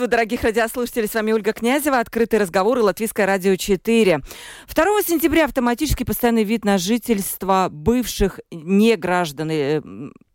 Приветствую, дорогих радиослушателей. С вами Ольга Князева. Открытый разговор и Латвийское радио 4. 2 сентября автоматический постоянный вид на жительство бывших неграждан э, э,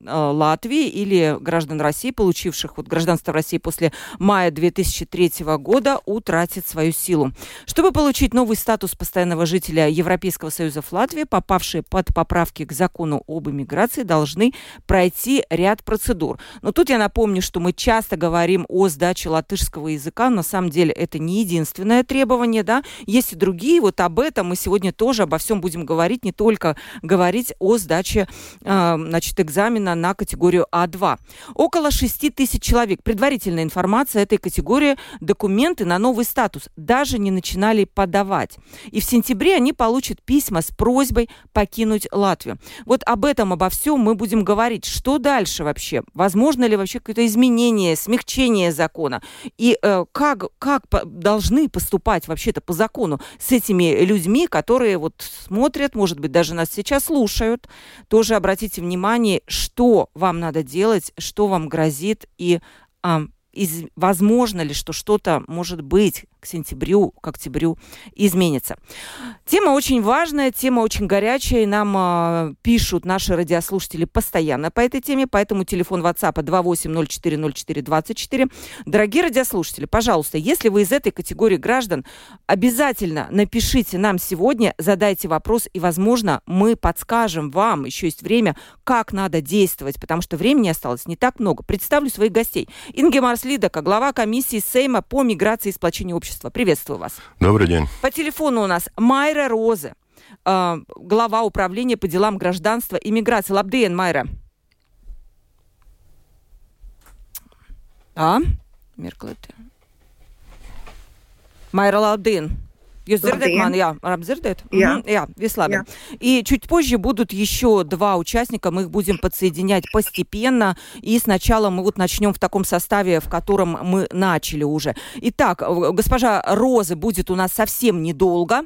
Латвии или граждан России, получивших вот гражданство России после мая 2003 года, утратит свою силу. Чтобы получить новый статус постоянного жителя Европейского Союза в Латвии, попавшие под поправки к закону об иммиграции должны пройти ряд процедур. Но тут я напомню, что мы часто говорим о сдаче передачи латышского языка. На самом деле это не единственное требование, да. Есть и другие. Вот об этом мы сегодня тоже обо всем будем говорить, не только говорить о сдаче э, значит, экзамена на категорию А2. Около 6 тысяч человек. Предварительная информация этой категории. Документы на новый статус даже не начинали подавать. И в сентябре они получат письма с просьбой покинуть Латвию. Вот об этом, обо всем мы будем говорить. Что дальше вообще? Возможно ли вообще какое-то изменение, смягчение закона? И э, как, как должны поступать вообще-то по закону с этими людьми, которые вот смотрят, может быть, даже нас сейчас слушают. Тоже обратите внимание, что вам надо делать, что вам грозит и э, из, возможно ли, что что-то может быть к сентябрю, к октябрю изменится. Тема очень важная, тема очень горячая, и нам э, пишут наши радиослушатели постоянно по этой теме, поэтому телефон WhatsApp 28040424. Дорогие радиослушатели, пожалуйста, если вы из этой категории граждан, обязательно напишите нам сегодня, задайте вопрос, и, возможно, мы подскажем вам, еще есть время, как надо действовать, потому что времени осталось не так много. Представлю своих гостей. Инге Марслидака, глава комиссии Сейма по миграции и сплочению общества общества. Приветствую вас. Добрый день. По телефону у нас Майра Розы, э, глава управления по делам гражданства и миграции. Лабден, Майра. А? Mirklīti. Майра Лабдин. Jūs dzirdat mani? Jā, apdzirdat? Jā. Угу, jā, веслабин. Jā. И чуть позже будут еще два участника, мы их будем подсоединять постепенно, и сначала мы вот начнем в таком составе, в котором мы начали уже. Итак, госпожа Роза будет у нас совсем недолго.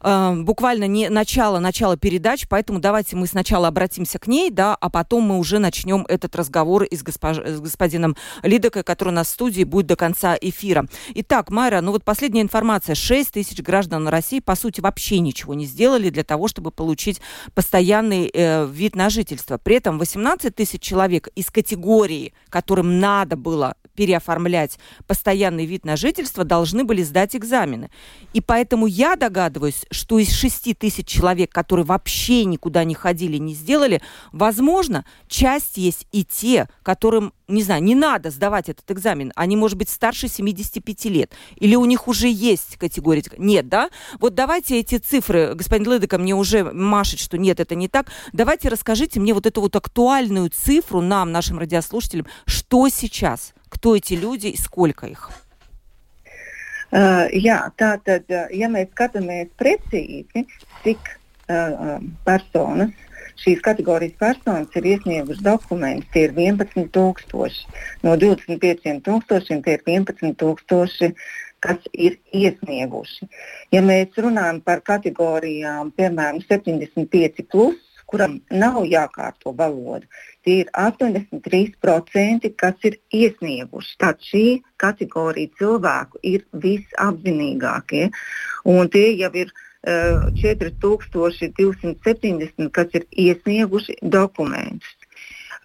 Э, буквально не начало, начало передач, поэтому давайте мы сначала обратимся к ней, да, а потом мы уже начнем этот разговор и с, госпож... с господином Лидокой, который у нас в студии будет до конца эфира. Итак, Майра, ну вот последняя информация. 6 тысяч граждан России, по сути, вообще ничего не сделали для того, чтобы получить постоянный э, вид на жительство. При этом 18 тысяч человек из категории, которым надо было переоформлять постоянный вид на жительство, должны были сдать экзамены. И поэтому я догадываюсь, что из 6 тысяч человек, которые вообще никуда не ходили, не сделали, возможно, часть есть и те, которым, не знаю, не надо сдавать этот экзамен. Они, может быть, старше 75 лет. Или у них уже есть категория. Нет, да? Вот давайте эти цифры, господин Лыдыка мне уже машет, что нет, это не так. Давайте расскажите мне вот эту вот актуальную цифру нам, нашим радиослушателям, что сейчас, кто эти люди и сколько их. Uh, jā, tā tad, ja mēs skatāmies precīzi, cik uh, personas, šīs kategorijas personas ir iesniegušas dokumentus, tie ir 11,000. No 25,000 tie ir 11,000, kas ir iesnieguši. Ja mēs runājam par kategorijām, piemēram, 75, plus, kuram nav jākārto valoda. Ir 83%, kas ir iesnieguši. Tad šī kategorija cilvēku ir visapzinīgākie. Un tie jau ir uh, 4270, kas ir iesnieguši dokumentus.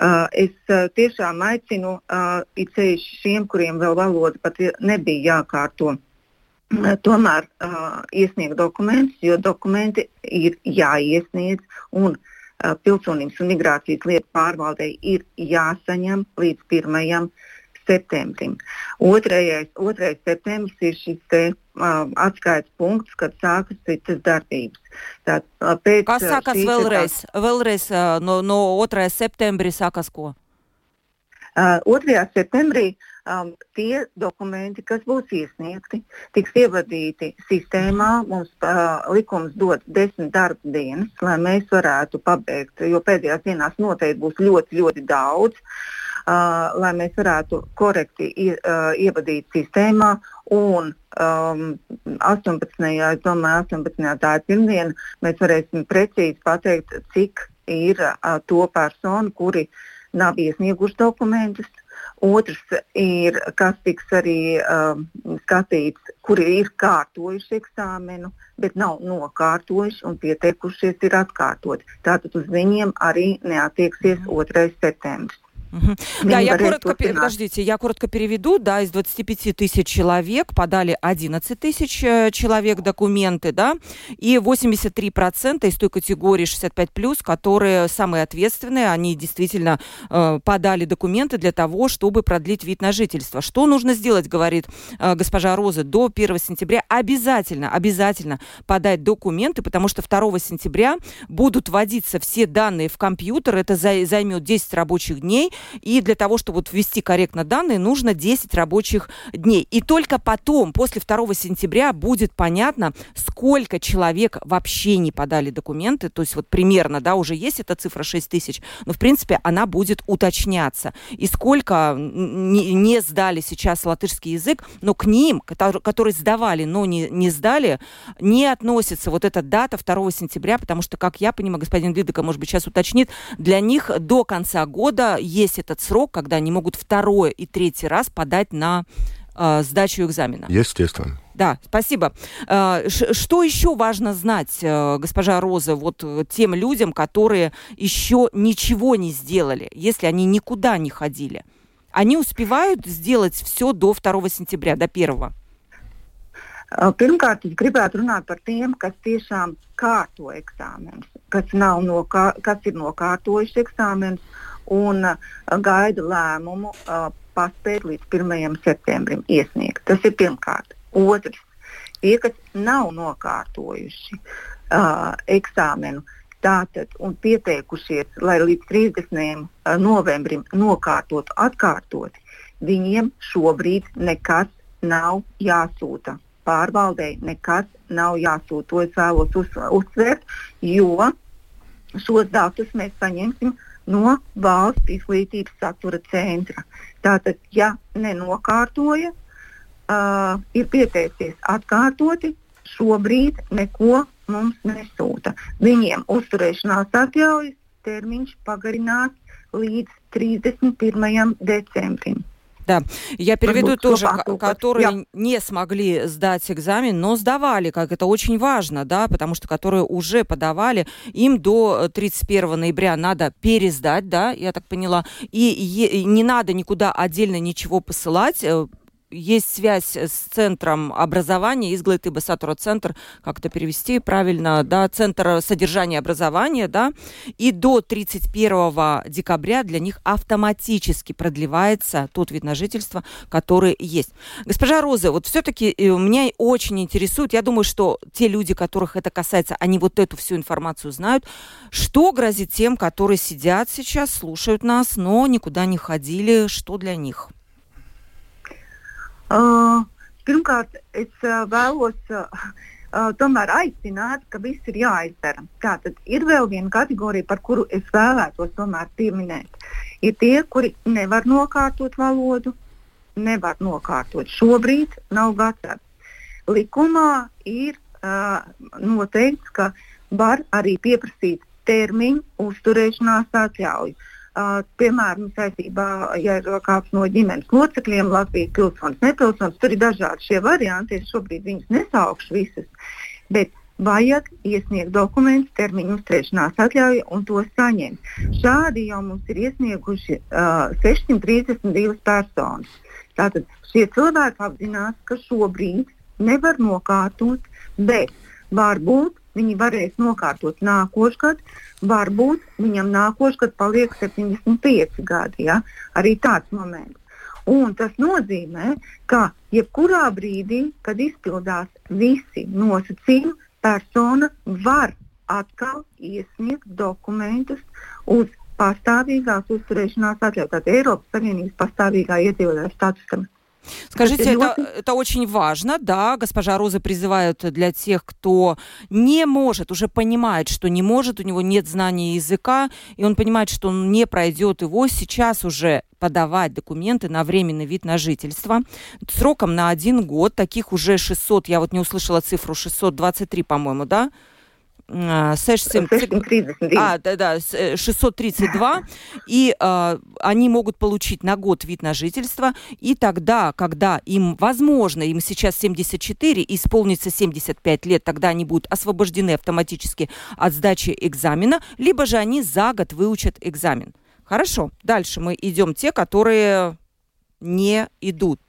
Uh, es uh, tiešām aicinu uh, it sevišķi šiem, kuriem vēl valoda pat nebija jākārto. Tomēr uh, iesniegt dokumentus, jo dokumenti ir jāiesniedz un uh, pilsonības un migrācijas lietu pārvaldei ir jāsaņem līdz 1. septembrim. Otrais, otrais septembris ir šis te, uh, atskaites punkts, kad sākas citas darbības. Tā, pēc, Kas sākas vēlreiz? Tā... Vēlreiz uh, no, no 2. septembrī sākas ko? Uh, 2. septembrī um, tie dokumenti, kas būs iesniegti, tiks ievadīti sistēmā. Mums uh, likums dod desmit darba dienas, lai mēs varētu pabeigt, jo pēdējās dienās noteikti būs ļoti, ļoti daudz. Uh, lai mēs varētu korekti ie, uh, ievadīt sistēmā. Un um, 18. es domāju, 18. tā ir pirmdiena, mēs varēsim precīzi pateikt, cik ir uh, to personu, kuri nav iesnieguši dokumentus, Otrs ir, kas tiks arī um, skatīts, kuri ir kārtojuši eksāmenu, bet nav nokārtojuši un pieteikušies ir atkārtot. Tātad uz viņiem arī neatieksies 2. septembris. Угу. Да, я коротко, подождите, я коротко переведу. Да, из 25 тысяч человек подали 11 тысяч э, человек документы, да, и 83% из той категории 65+, которые самые ответственные, они действительно э, подали документы для того, чтобы продлить вид на жительство. Что нужно сделать, говорит э, госпожа Роза, до 1 сентября обязательно, обязательно подать документы, потому что 2 сентября будут вводиться все данные в компьютер, это займет 10 рабочих дней, и для того, чтобы вот ввести корректно данные, нужно 10 рабочих дней. И только потом, после 2 сентября, будет понятно, сколько человек вообще не подали документы. То есть вот примерно, да, уже есть эта цифра 6 тысяч, но в принципе она будет уточняться. И сколько не, не сдали сейчас латышский язык, но к ним, которые, сдавали, но не, не сдали, не относится вот эта дата 2 сентября, потому что, как я понимаю, господин Видыка, может быть, сейчас уточнит, для них до конца года есть есть этот срок, когда они могут второй и третий раз подать на э, сдачу экзамена. Естественно. Да, спасибо. Э, что еще важно знать, э, госпожа Роза, вот тем людям, которые еще ничего не сделали, если они никуда не ходили? Они успевают сделать все до 2 сентября, до 1? Pirmkārt, es gribētu runāt par tiem, kas tiešām kārto eksāmenus, kas, nav nokā, kas ir nokārtojuši eksāmenus un uh, gaida lēmumu uh, paspēt līdz 1. septembrim iesniegt. Tas ir pirmkārt. Otrs, tie, kas nav nokārtojuši uh, eksāmenu, tātad un pieteikušies, lai līdz 30. Uh, novembrim nokārtotu atkārtoti, viņiem šobrīd nekas nav jāsūta. Pārvaldei nekas nav jāsūta. To es vēlos uz, uzsvērt, jo šos datus mēs saņemsim no valsts izglītības satura centra. Tātad, ja nenokārtoja, uh, ir pieteicies atkārtoti, šobrīd neko mums nesūta. Viņiem uzturēšanās atļaujas termiņš pagarinās līdz 31. decembrim. Да, я переведу тоже, которые я. не смогли сдать экзамен, но сдавали, как это очень важно, да, потому что которые уже подавали, им до 31 ноября надо пересдать, да, я так поняла, и, и не надо никуда отдельно ничего посылать, э, есть связь с центром образования, изглытыба Сатура центр, как это перевести правильно, да, центр содержания образования, да, и до 31 декабря для них автоматически продлевается тот вид на жительство, который есть. Госпожа Роза, вот все-таки э, меня очень интересует, я думаю, что те люди, которых это касается, они вот эту всю информацию знают, что грозит тем, которые сидят сейчас, слушают нас, но никуда не ходили, что для них? Uh, pirmkārt, es uh, vēlos uh, uh, tomēr aicināt, ka viss ir jāizdara. Tātad ir vēl viena kategorija, par kuru es vēlētos tomēr pieminēt. Ir tie, kuri nevar nokārtot valodu, nevar nokārtot. Šobrīd nav gatavs. Likumā ir uh, noteikts, ka var arī pieprasīt termiņu uzturēšanās atļauju. Uh, piemēram, saistībā ja ir kāds no ģimenes locekļiem, Latvijas pilsonis, nepilsonis, tur ir dažādi šie varianti. Es šobrīd viņus nesaukšu visas, bet vajag iesniegt dokumentus, termiņu uzturēšanās atļauju un to saņemt. Šādi jau mums ir iesnieguši uh, 632 personas. Tātad šie cilvēki apzinās, ka šobrīd nevar nokārtot, bet varbūt viņi varēs nokārtot nākošgad, varbūt viņam nākošgad paliek 75 gadi. Ja? Arī tāds moments. Un tas nozīmē, ka jebkurā brīdī, kad izpildās visi nosacījumi, persona var atkal iesniegt dokumentus uz pastāvīgās uzturēšanās atļauja. Tātad Eiropas Savienības pastāvīgā iedzīvotāja statusam. Скажите, это, это очень важно, да, госпожа Роза призывает для тех, кто не может, уже понимает, что не может, у него нет знания языка, и он понимает, что он не пройдет его, сейчас уже подавать документы на временный вид на жительство сроком на один год. Таких уже 600, я вот не услышала цифру, 623, по-моему, да? 630, а, да, да, 632, э, и э, они могут получить на год вид на жительство, и тогда, когда им, возможно, им сейчас 74, исполнится 75 лет, тогда они будут освобождены автоматически от сдачи экзамена, либо же они за год выучат экзамен. Хорошо, дальше мы идем те, которые не идут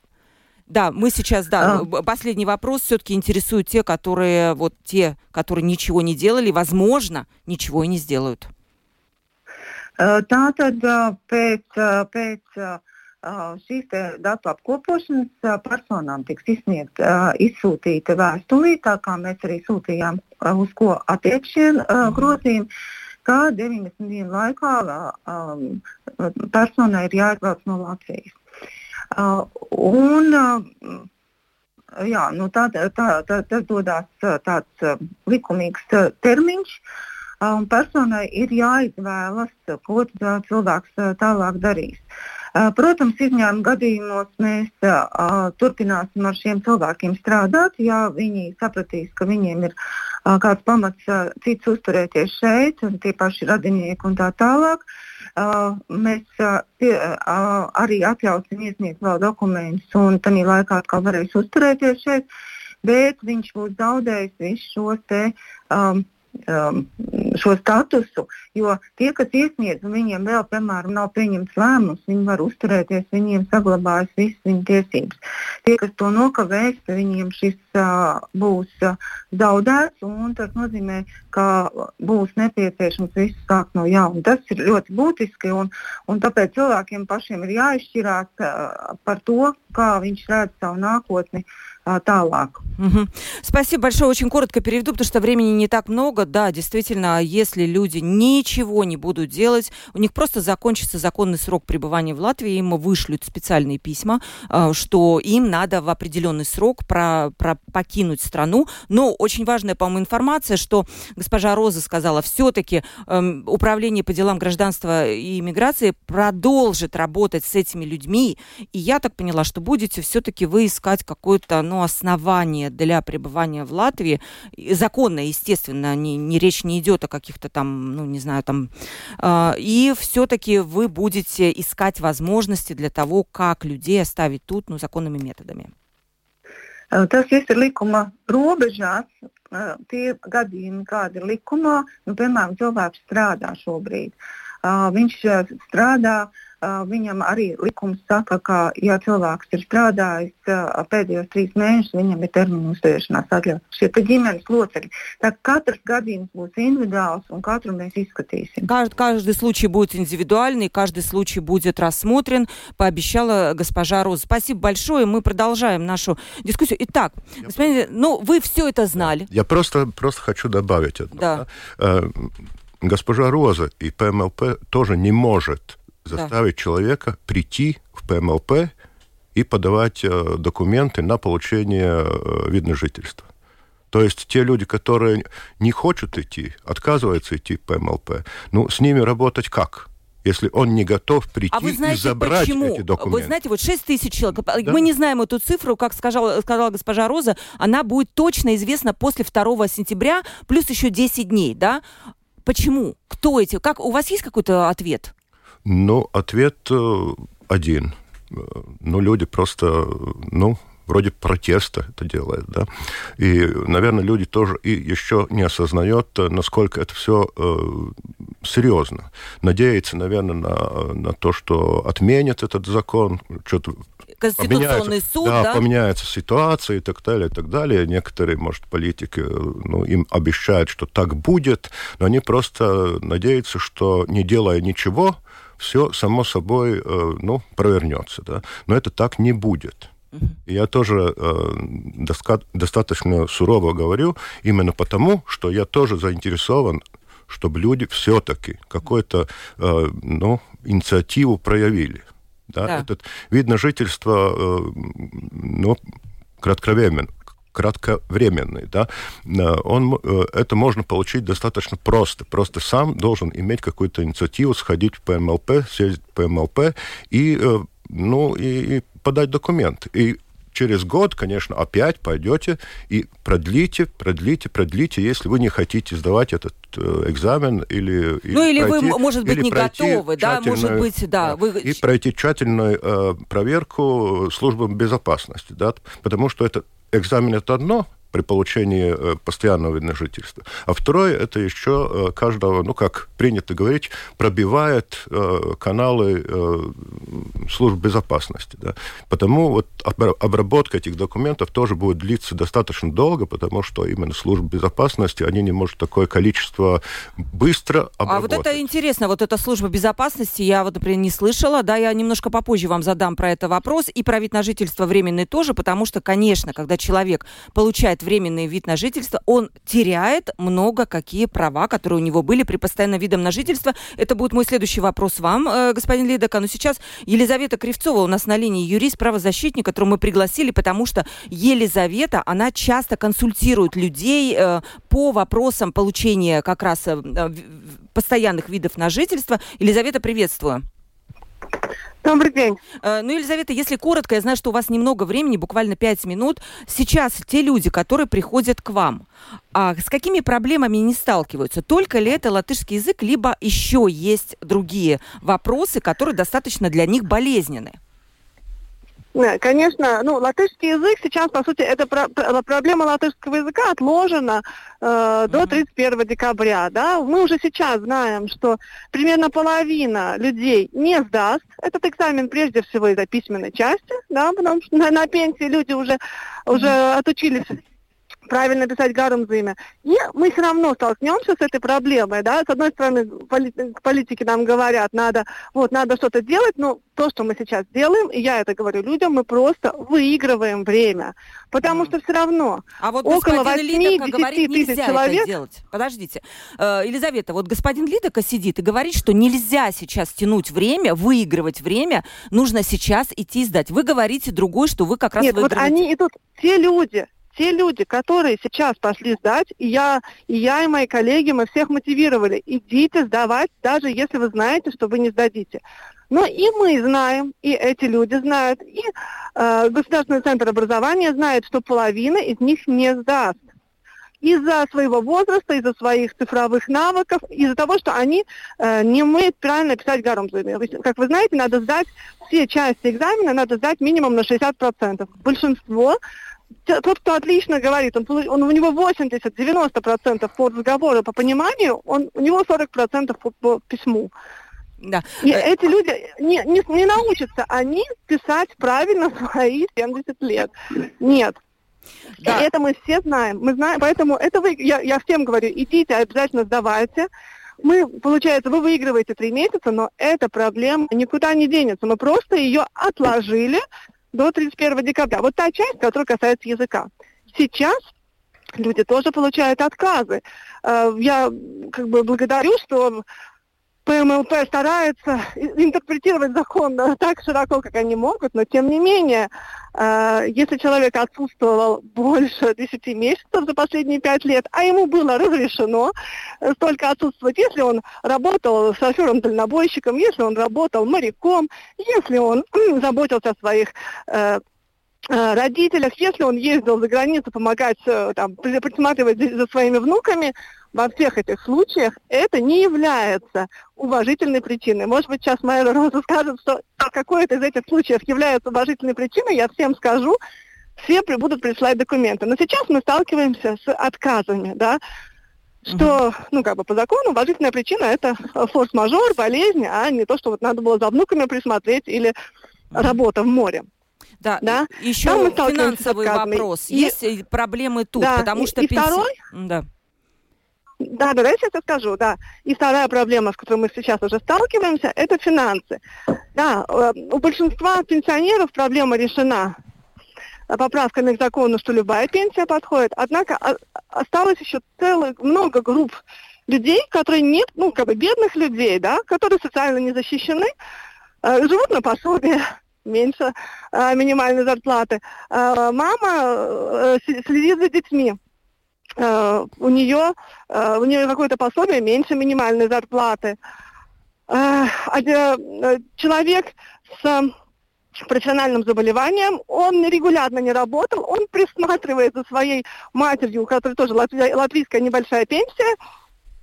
да, мы сейчас, да, а... последний вопрос все-таки интересуют те, которые, вот те, которые ничего не делали, возможно, ничего и не сделают. Tātad pēc, pēc šīs datu apkopošanas personām tiks izsniegt, izsūtīta vēstulī, tā kā mēs arī sūtījām, uz ko attiec šie grozījumi, ka 90 dienu laikā personai ir jāizbrauc no Latvijas. Uh, un, uh, jā, nu tā, tā, tā, tas dodas tāds likumīgs termiņš. Un personai ir jāizvēlas, ko cilvēks tālāk darīs. Protams, izņēmuma gadījumos mēs uh, turpināsim ar šiem cilvēkiem strādāt, ja viņi sapratīs, ka viņiem ir uh, kāds pamats cits uzturēties šeit, tie paši radinieki un tā tālāk. Mēs pie, arī atļausim iesniegt vēl dokumentus, un tādā laikā atkal varēs uzturēties šeit, bet viņš būs zaudējis visus šos te, um, um, šo statusu, jo tie, kas iesniedz, viņiem vēl, piemēram, nav pieņemts lēmums, viņi var uzturēties, viņiem saglabājas visas viņu tiesības. Tie, kas to nokavēs, viņiem šis uh, būs uh, zaudēts, un tas nozīmē, ka būs nepieciešams viss sākt no jauna. Tas ir ļoti būtiski, un, un tāpēc cilvēkiem pašiem ir jāizšķirās uh, par to, kā viņš redz savu nākotni. Uh, а, талак. Угу. Спасибо большое. Очень коротко переведу, потому что времени не так много. Да, действительно, если люди ничего не будут делать, у них просто закончится законный срок пребывания в Латвии, им вышлют специальные письма, а, что им надо в определенный срок про, про покинуть страну. Но очень важная, по-моему, информация, что госпожа Роза сказала, все-таки эм, Управление по делам гражданства и иммиграции продолжит работать с этими людьми. И я так поняла, что будете все-таки вы искать какое-то ну, основание для пребывания в Латвии, законно, естественно, не, не речь не идет о каких-то там, ну, не знаю, там, э, и все-таки вы будете искать возможности для того, как людей оставить тут, ну, законными методами. Tas viss ir likuma robežās. Tie gadījumi, kādi ir likumā, nu, piemēram, cilvēks strādā šobrīd. Viņš strādā uh, Viņam arī likums saka, ka, ja cilvēks ir strādājis pēdējos trīs mēnešus, viņam ir termiņa uzturēšanās atļauja. Šie ir ģimenes locekļi. Так katrs гадījums būs индивидуалс, un katru mēs изискатим. Каждый, каждый случай будет индивидуальный, каждый случай будет рассмотрен, пообещала госпожа Роза. Спасибо большое, мы продолжаем нашу дискуссию. Итак, я... господин, ну вы все это знали. Я просто, просто хочу добавить одно. Да. Да? Госпожа Роза и ПМЛП тоже не может заставить да. человека прийти в ПМЛП и подавать э, документы на получение э, вида жительства. То есть те люди, которые не хотят идти, отказываются идти в ПМЛП, ну, с ними работать как? если он не готов прийти а вы знаете, и забрать почему? эти документы. Вы знаете, вот 6 тысяч человек, да. мы не знаем эту цифру, как сказала, сказала госпожа Роза, она будет точно известна после 2 сентября, плюс еще 10 дней, да? Почему? Кто эти? Как, у вас есть какой-то ответ? Ну, ответ э, один. Ну, люди просто, ну, вроде протеста это делают, да. И, наверное, люди тоже и еще не осознают, насколько это все э, серьезно. Надеяться, наверное, на, на то, что отменят этот закон, что-то Конституционный суд, да, да? поменяется ситуация и так далее, и так далее. Некоторые, может, политики, ну, им обещают, что так будет, но они просто надеются, что не делая ничего, все само собой э, ну, провернется. Да? Но это так не будет. Я тоже э, достаточно сурово говорю, именно потому, что я тоже заинтересован чтобы люди все-таки какую-то э, ну, инициативу проявили. Да? Да. Этот вид на жительство э, ну, кратковременно, кратковременный, да, э, он, э, это можно получить достаточно просто. Просто сам должен иметь какую-то инициативу, сходить в ПМЛП, сесть в ПМЛП и, э, ну, и, и подать документ. И через год, конечно, опять пойдете и продлите, продлите, продлите, если вы не хотите сдавать этот э, экзамен или... Ну или пройти, вы, может быть, не готовы, да, может быть, да. вы... И пройти тщательную э, проверку службы безопасности, да, потому что это экзамен это одно, при получении э, постоянного вида жительства. А второе, это еще э, каждого, ну, как принято говорить, пробивает э, каналы служб безопасности. Да. Потому вот обработка этих документов тоже будет длиться достаточно долго, потому что именно службы безопасности, они не могут такое количество быстро обработать. А вот это интересно, вот эта служба безопасности, я вот, например, не слышала, да, я немножко попозже вам задам про это вопрос, и про вид на жительство временный тоже, потому что, конечно, когда человек получает временный вид на жительство, он теряет много какие права, которые у него были при постоянном видом на жительство. Это будет мой следующий вопрос вам, э, господин Лидока. Но сейчас Елизавета Кривцова у нас на линии, юрист, правозащитник, которую мы пригласили, потому что Елизавета, она часто консультирует людей э, по вопросам получения как раз э, постоянных видов на жительство. Елизавета, приветствую. Добрый день. Э, ну, Елизавета, если коротко, я знаю, что у вас немного времени, буквально пять минут. Сейчас те люди, которые приходят к вам, а с какими проблемами не сталкиваются? Только ли это латышский язык, либо еще есть другие вопросы, которые достаточно для них болезненны? Да, конечно, ну, латышский язык сейчас, по сути, это про проблема латышского языка отложена э, до 31 декабря, да. Мы уже сейчас знаем, что примерно половина людей не сдаст этот экзамен, прежде всего из-за письменной части, да, потому что на, на пенсии люди уже, уже отучились правильно писать гарумзыми. И мы все равно столкнемся с этой проблемой, да, с одной стороны, поли- политики нам говорят, надо, вот, надо что-то делать, но то, что мы сейчас делаем, и я это говорю людям, мы просто выигрываем время, потому что все равно а вот около 8-10 тысяч человек... Это делать. Подождите. Э, Елизавета, вот господин Лидока сидит и говорит, что нельзя сейчас тянуть время, выигрывать время, нужно сейчас идти сдать. Вы говорите другой, что вы как раз Нет, выигрываете. вот они идут, те люди, те люди, которые сейчас пошли сдать, и я, и я, и мои коллеги, мы всех мотивировали, идите сдавать, даже если вы знаете, что вы не сдадите. Но и мы знаем, и эти люди знают, и э, Государственный центр образования знает, что половина из них не сдаст. Из-за своего возраста, из-за своих цифровых навыков, из-за того, что они э, не умеют правильно писать гарумзами. Как вы знаете, надо сдать все части экзамена, надо сдать минимум на 60%. Большинство тот, кто отлично говорит, он, он, у него 80-90% по разговору, по пониманию, он, у него 40% по, по письму. Да. И э... эти люди не, не, не научатся они писать правильно свои 70 лет. Нет. Да. И это мы все знаем. Мы знаем, поэтому это вы, я, я всем говорю, идите, обязательно сдавайте. Мы, получается, вы выигрываете три месяца, но эта проблема никуда не денется. Мы просто ее отложили до 31 декабря. Вот та часть, которая касается языка. Сейчас люди тоже получают отказы. Э, я как бы благодарю, что ПМЛП старается интерпретировать закон так широко, как они могут, но тем не менее, э, если человек отсутствовал больше 10 месяцев за последние 5 лет, а ему было разрешено столько отсутствовать, если он работал шофером-дальнобойщиком, если он работал моряком, если он заботился о своих э, э, родителях, если он ездил за границу помогать, там, присматривать за своими внуками, во всех этих случаях это не является уважительной причиной. Может быть, сейчас моя Роза скажет, что какой-то из этих случаев является уважительной причиной, я всем скажу, все будут присылать документы. Но сейчас мы сталкиваемся с отказами, да, что, ну, как бы по закону уважительная причина это форс-мажор, болезнь, а не то, что вот надо было за внуками присмотреть или работа в море. Да, да? еще финансовый вопрос. И, Есть проблемы тут, да, потому и, что... И пенси... второй, да. Да, да, я сейчас скажу, да. И вторая проблема, с которой мы сейчас уже сталкиваемся, это финансы. Да, э, у большинства пенсионеров проблема решена поправками к закону, что любая пенсия подходит. Однако осталось еще целых много групп людей, которые нет, ну, как бы бедных людей, да, которые социально не защищены, э, живут на пособие меньше э, минимальной зарплаты. Э, мама э, следит за детьми. Э, у нее э, у нее какое-то пособие меньше минимальной зарплаты. Э, э, человек с профессиональным заболеванием, он регулярно не работал, он присматривает за своей матерью, у которой тоже латвийская небольшая пенсия,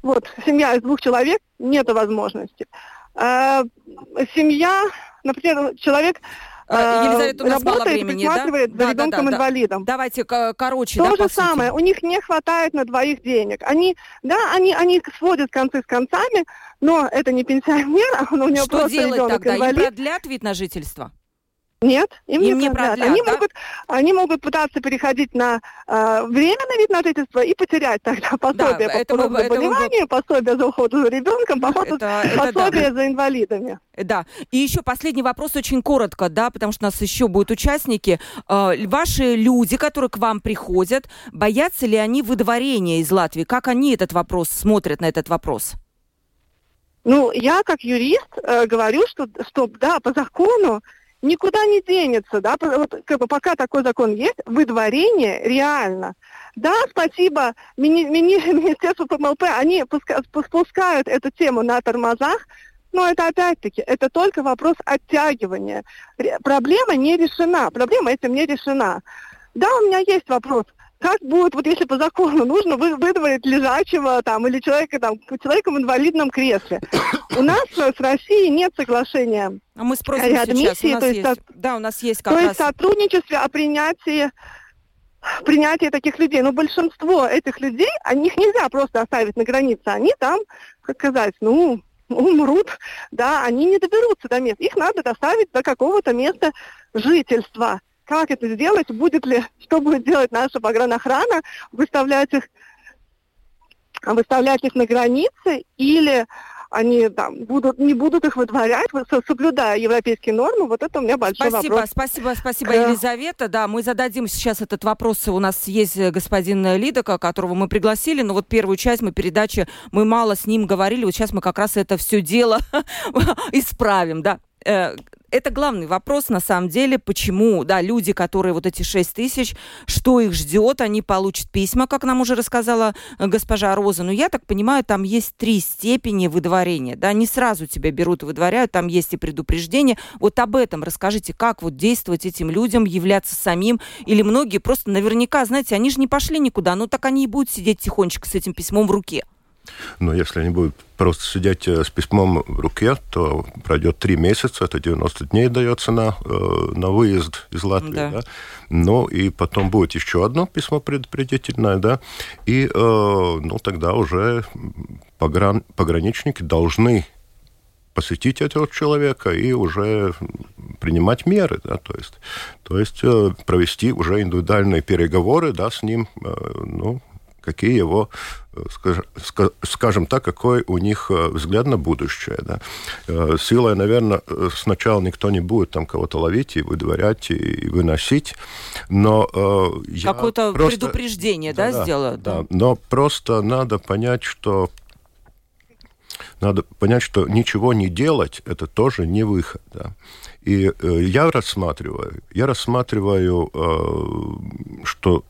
вот, семья из двух человек, нет возможности. А, семья, например, человек а, Елизавета, у нас работает, мало времени, присматривает да? за ребенком-инвалидом. Да, Давайте короче, То да, же самое, у них не хватает на двоих денег. Они, да, они, они сводят концы с концами, но это не пенсионер, а у него Что просто делать тогда? инвалид. Им продлят вид на жительство? Нет, им, Им не не продлят. продлят, они, да? могут, они могут пытаться переходить на э, временный вид на жительство и потерять тогда пособие по это мы- второму это мы- заболеванию, пособие за уходом за ребенком, походу, Это- это пособие за инвалидами. Да. И еще последний вопрос очень коротко, да, потому что у нас еще будут участники. Э, ваши люди, которые к вам приходят, боятся ли они выдворения из Латвии? Как они этот вопрос смотрят на этот вопрос? Ну, я как юрист э, говорю, что, что да, по закону никуда не денется, да, вот, как бы пока такой закон есть, выдворение реально. Да, спасибо мини, мини- Министерству ПМЛП, они пуска- спу- спускают эту тему на тормозах, но это опять-таки, это только вопрос оттягивания. Ре- проблема не решена, проблема этим не решена. Да, у меня есть вопрос, как будет, вот если по закону нужно вы, выдворить лежачего там или человека там, человека в инвалидном кресле. У нас э, с Россией нет соглашения А мы спросим Реадмиссии, сейчас. У нас то есть есть, да, у нас есть как то раз... есть сотрудничестве о принятии принятии таких людей. Но большинство этих людей, они их нельзя просто оставить на границе. Они там, как сказать, ну, умрут, да, они не доберутся до места. Их надо доставить до какого-то места жительства. Как это сделать? Будет ли, что будет делать наша погранохрана? Выставлять их, выставлять их на границе или они там будут, не будут их выдворять, со- соблюдая европейские нормы, вот это у меня большой Спасибо, вопрос. спасибо, спасибо, Да. Елизавета. Да, мы зададим сейчас этот вопрос. У нас есть э, господин Лидока, которого мы пригласили, но вот первую часть мы передачи, мы мало с ним говорили, вот сейчас мы как раз это все дело исправим, да. Это главный вопрос, на самом деле, почему, да, люди, которые вот эти 6 тысяч, что их ждет, они получат письма, как нам уже рассказала э, госпожа Роза. Но я так понимаю, там есть три степени выдворения, да, не сразу тебя берут и выдворяют, там есть и предупреждение. Вот об этом расскажите, как вот действовать этим людям, являться самим, или многие просто наверняка, знаете, они же не пошли никуда, ну так они и будут сидеть тихонечко с этим письмом в руке. Но если они будут просто сидеть э, с письмом в руке, то пройдет три месяца, это 90 дней дается на, э, на выезд из Латвии. Да. Да. Ну, и потом будет еще одно письмо предупредительное, да, и э, ну, тогда уже погран, пограничники должны посетить этого человека и уже принимать меры, да, то есть, то есть провести уже индивидуальные переговоры, да, с ним, ну, какие его, э, скажем, ска- скажем так, какой у них э, взгляд на будущее. Да. Э, Силой, наверное, сначала никто не будет там кого-то ловить и выдворять, и, выносить, но Какое-то просто- предупреждение, да, сделают? Да, но просто надо понять, что надо понять, что ничего не делать это тоже не выход. Да. И э, я рассматриваю, я рассматриваю, э, что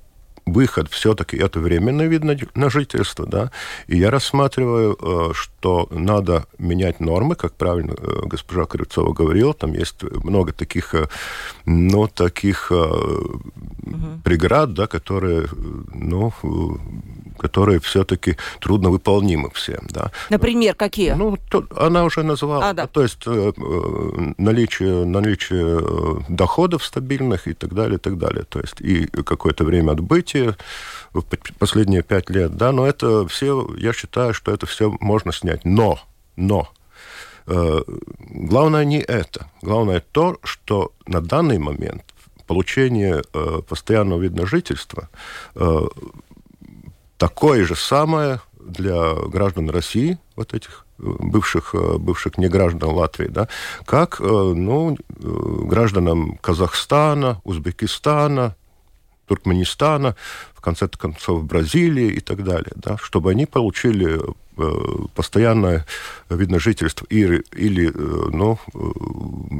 выход все-таки это временный вид на, на жительство, да, и я рассматриваю, э, что надо менять нормы, как правильно э, госпожа Кривцова говорила, там есть много таких, э, ну, таких э, преград, да, которые, ну, которые все-таки трудновыполнимы всем, да. Например, какие? Ну, то, она уже назвала. А, да. То есть э, э, наличие, наличие э, доходов стабильных и так далее, и так далее. То есть и какое-то время отбытия последние пять лет, да, но это все, я считаю, что это все можно снять. Но, но, главное не это. Главное то, что на данный момент получение э, постоянного вида жительства э, такое же самое для граждан России, вот этих э, бывших, э, бывших неграждан Латвии, да, как э, ну, гражданам Казахстана, Узбекистана, Туркменистана, в конце концов Бразилии и так далее, да, чтобы они получили постоянное вид на жительство или, или ну,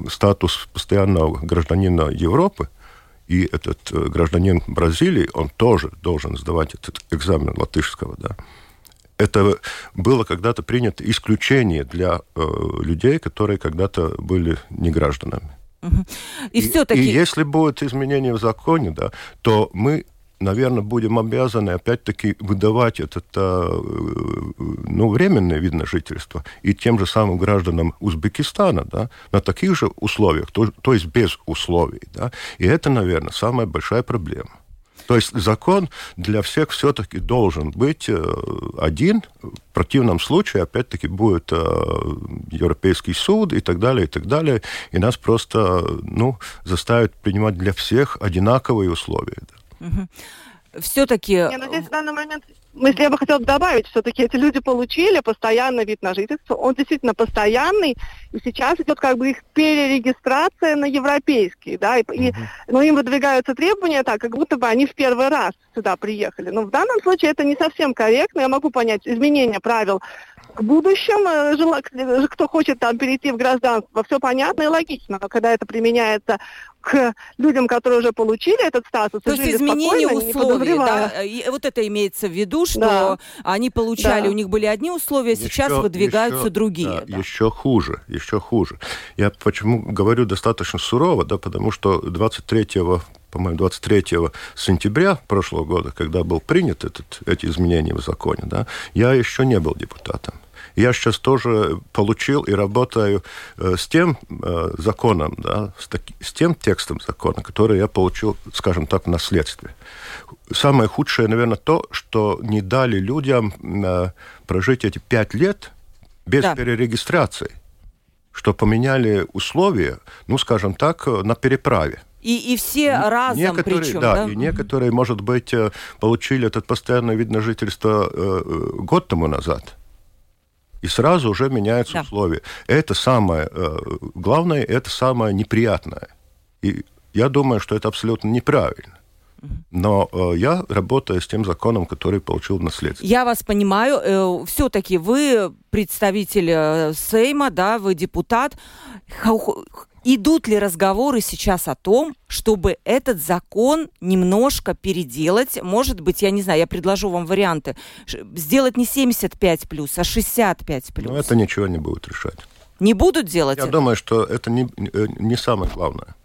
статус постоянного гражданина Европы, и этот гражданин Бразилии, он тоже должен сдавать этот экзамен латышского, да. Это было когда-то принято исключение для э, людей, которые когда-то были не гражданами. И, и все-таки... И если будет изменение в законе, да, то мы наверное, будем обязаны опять-таки выдавать этот, э, ну, временное вид на жительство и тем же самым гражданам Узбекистана, да, на таких же условиях, то, то есть без условий, да, и это, наверное, самая большая проблема. То есть закон для всех все-таки должен быть э, один. В противном случае, опять-таки, будет э, Европейский суд и так далее, и так далее. И нас просто ну, заставят принимать для всех одинаковые условия. Угу все-таки... Не, ну здесь в данный момент, если я бы хотела добавить, все-таки эти люди получили постоянный вид на жительство, он действительно постоянный, и сейчас идет как бы их перерегистрация на европейский, да, и, и, но им выдвигаются требования так, как будто бы они в первый раз сюда приехали. Но в данном случае это не совсем корректно, я могу понять изменение правил к будущему, э, кто хочет там перейти в гражданство, все понятно и логично, но когда это применяется к людям, которые уже получили этот статус, то есть изменение условий, да, и вот это имеется в виду, что да. они получали, да. у них были одни условия, еще, сейчас выдвигаются еще, другие. Да, да. Еще хуже, еще хуже. Я почему говорю достаточно сурово, да, потому что 23 по-моему, 23 сентября прошлого года, когда был принят этот, эти изменения в законе, да, я еще не был депутатом. Я сейчас тоже получил и работаю э, с тем э, законом, да, с, таки, с тем текстом закона, который я получил, скажем так, в наследстве. Самое худшее, наверное, то, что не дали людям э, прожить эти пять лет без да. перерегистрации, что поменяли условия, ну, скажем так, на переправе. И, и все разом некоторые, причем, да? да? И некоторые, может быть, э, получили этот постоянный вид на жительство э, э, год тому назад. И сразу уже меняются да. условия. Это самое главное, это самое неприятное. И я думаю, что это абсолютно неправильно. Но э, я работаю с тем законом, который получил в наследство. Я вас понимаю. Э, все-таки вы представитель Сейма, да, вы депутат. Идут ли разговоры сейчас о том, чтобы этот закон немножко переделать? Может быть, я не знаю, я предложу вам варианты. Сделать не 75 плюс, а 65 плюс. Но это ничего не будет решать. Не будут делать Я это? думаю, что это не, э, не самое главное.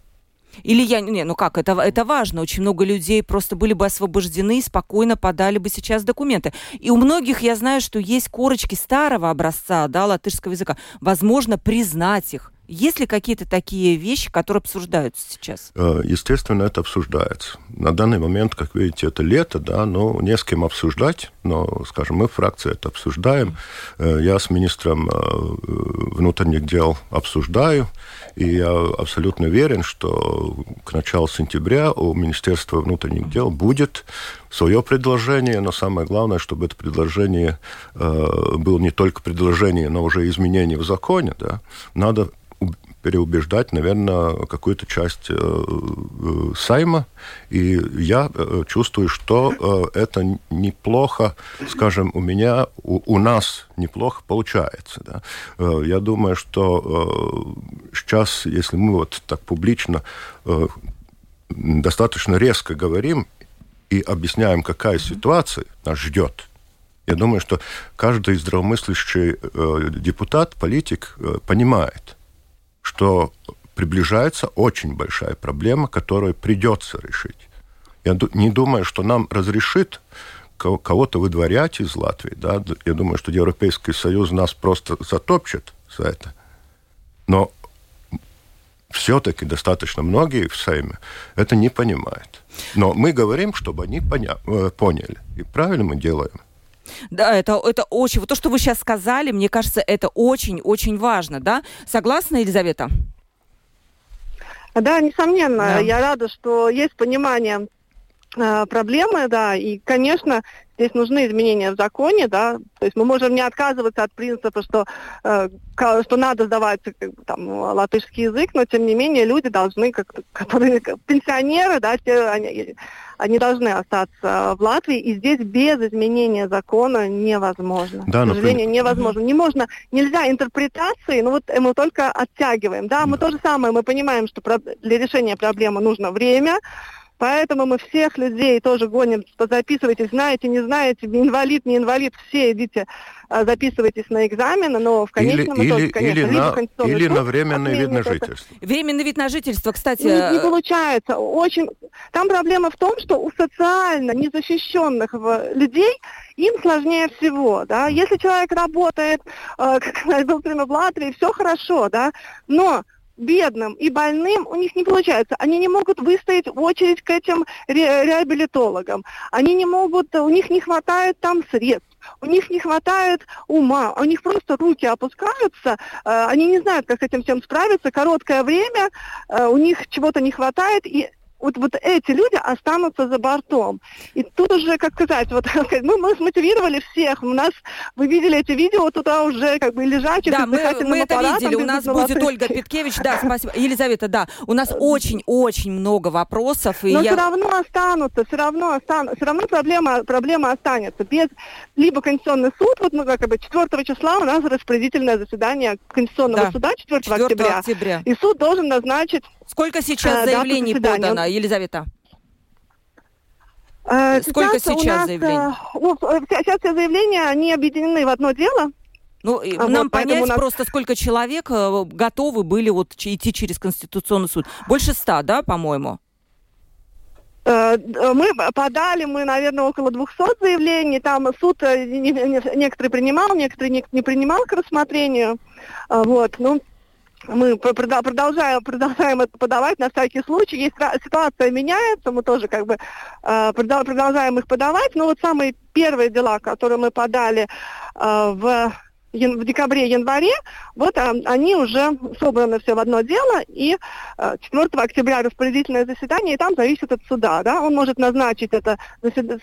Или я... Не, ну как, это, это важно. Очень много людей просто были бы освобождены и спокойно подали бы сейчас документы. И у многих, я знаю, что есть корочки старого образца, да, латышского языка. Возможно, признать их. Есть ли какие-то такие вещи, которые обсуждаются сейчас? Э, естественно, это обсуждается. На данный момент, как видите, это лето, да, но не с кем обсуждать, но, скажем, мы в фракции это обсуждаем. Э, я с министром э, внутренних дел обсуждаю, и я абсолютно уверен, что к началу сентября у Министерства внутренних дел будет свое предложение, но самое главное, чтобы это предложение было не только предложение, но уже изменение в законе. Да. Надо переубеждать, наверное, какую-то часть э, э, Сайма. И я э, чувствую, что это неплохо, скажем, у меня, у, у нас неплохо получается. Да? Я думаю, что сейчас, если мы вот так публично достаточно резко говорим и объясняем, какая ситуация нас ждет, я думаю, что каждый здравомыслящий депутат, политик понимает, что приближается очень большая проблема, которую придется решить. Я не думаю, что нам разрешит кого-то выдворять из Латвии. Да? Я думаю, что Европейский Союз нас просто затопчет за это. Но все-таки достаточно многие в Сейме это не понимают. Но мы говорим, чтобы они поня- э, поняли. И правильно мы делаем. Да, это, это очень... Вот то, что вы сейчас сказали, мне кажется, это очень-очень важно, да? Согласна, Елизавета? Да, несомненно. Да. Я рада, что есть понимание э, проблемы, да, и, конечно, здесь нужны изменения в законе, да, то есть мы можем не отказываться от принципа, что, э, что надо сдавать там, латышский язык, но тем не менее люди должны, как, которые пенсионеры, да, те, они, они должны остаться в Латвии, и здесь без изменения закона невозможно. Да, К сожалению, например... невозможно. Не можно, нельзя интерпретации, ну вот мы только оттягиваем, да, мы да. то же самое, мы понимаем, что для решения проблемы нужно время, Поэтому мы всех людей тоже гоним, записывайтесь, знаете, не знаете, инвалид, не инвалид, все идите, а, записывайтесь на экзамены, но в конечном или, итоге, конечно, или, на, или на временный вид на жительство. Временный вид на жительство, кстати... Не, не э, получается. Очень... Там проблема в том, что у социально незащищенных людей им сложнее всего, да. Если человек работает, э, как был в Латвии, все хорошо, да, но бедным и больным у них не получается. Они не могут выстоять очередь к этим ре реабилитологам. Они не могут, у них не хватает там средств. У них не хватает ума, у них просто руки опускаются, э, они не знают, как с этим всем справиться, короткое время, э, у них чего-то не хватает, и вот, вот эти люди останутся за бортом. И тут уже, как сказать, вот мы, мы смотивировали всех. У нас, вы видели эти видео, туда уже как бы лежачие. Да, мы, мы это видели. У нас будет Ольга Петкевич. Да, спасибо. Елизавета, да. У нас очень-очень много вопросов. И Но я... все равно останутся, все равно останутся. Все равно проблема, проблема останется. Без либо Конституционный суд, вот мы как бы 4 числа у нас распорядительное заседание Конституционного да. суда 4, 4 октября. октября. И суд должен назначить Сколько сейчас а, заявлений подано, Елизавета? А, Сколько сейчас, сейчас нас, заявлений? Сейчас все заявления, они объединены в одно дело. Ну, а нам вот, понять нас... просто, сколько человек готовы были вот идти через Конституционный суд. Больше ста, да, по-моему? Мы подали, мы, наверное, около 200 заявлений. Там суд некоторые принимал, некоторые не принимал к рассмотрению. Вот, ну, мы продолжаем, продолжаем это подавать на всякий случай. Есть ситуация меняется, мы тоже как бы э, продолжаем их подавать. Но вот самые первые дела, которые мы подали э, в в декабре-январе, вот а, они уже собраны все в одно дело, и а, 4 октября распорядительное заседание, и там зависит от суда, да, он может назначить это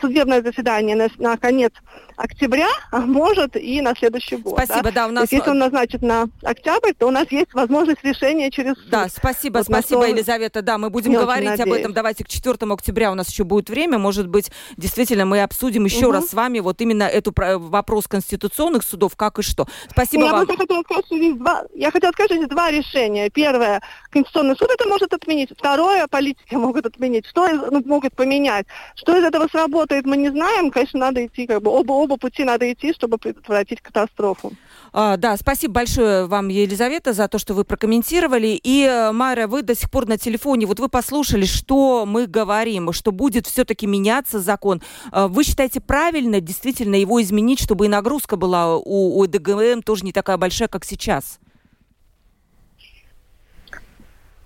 судебное заседание на, на конец октября, а может и на следующий год. Спасибо, да, да у нас... То есть, если он назначит на октябрь, то у нас есть возможность решения через суд. Да, спасибо, вот спасибо, Елизавета, да, мы будем говорить об этом, давайте к 4 октября у нас еще будет время, может быть, действительно мы обсудим еще угу. раз с вами вот именно эту вопрос конституционных судов, как и что что. Спасибо я вам. Просто хотела сказать, что здесь два, я хотела сказать, что здесь два решения. Первое, Конституционный суд это может отменить. Второе, политики могут отменить. Что ну, могут поменять? Что из этого сработает, мы не знаем. Конечно, надо идти, как бы оба, оба пути надо идти, чтобы предотвратить катастрофу. А, да, спасибо большое вам, Елизавета, за то, что вы прокомментировали. И, э, Майра, вы до сих пор на телефоне. Вот вы послушали, что мы говорим, что будет все-таки меняться закон. А, вы считаете правильно действительно его изменить, чтобы и нагрузка была у, у ДГМ тоже не такая большая, как сейчас?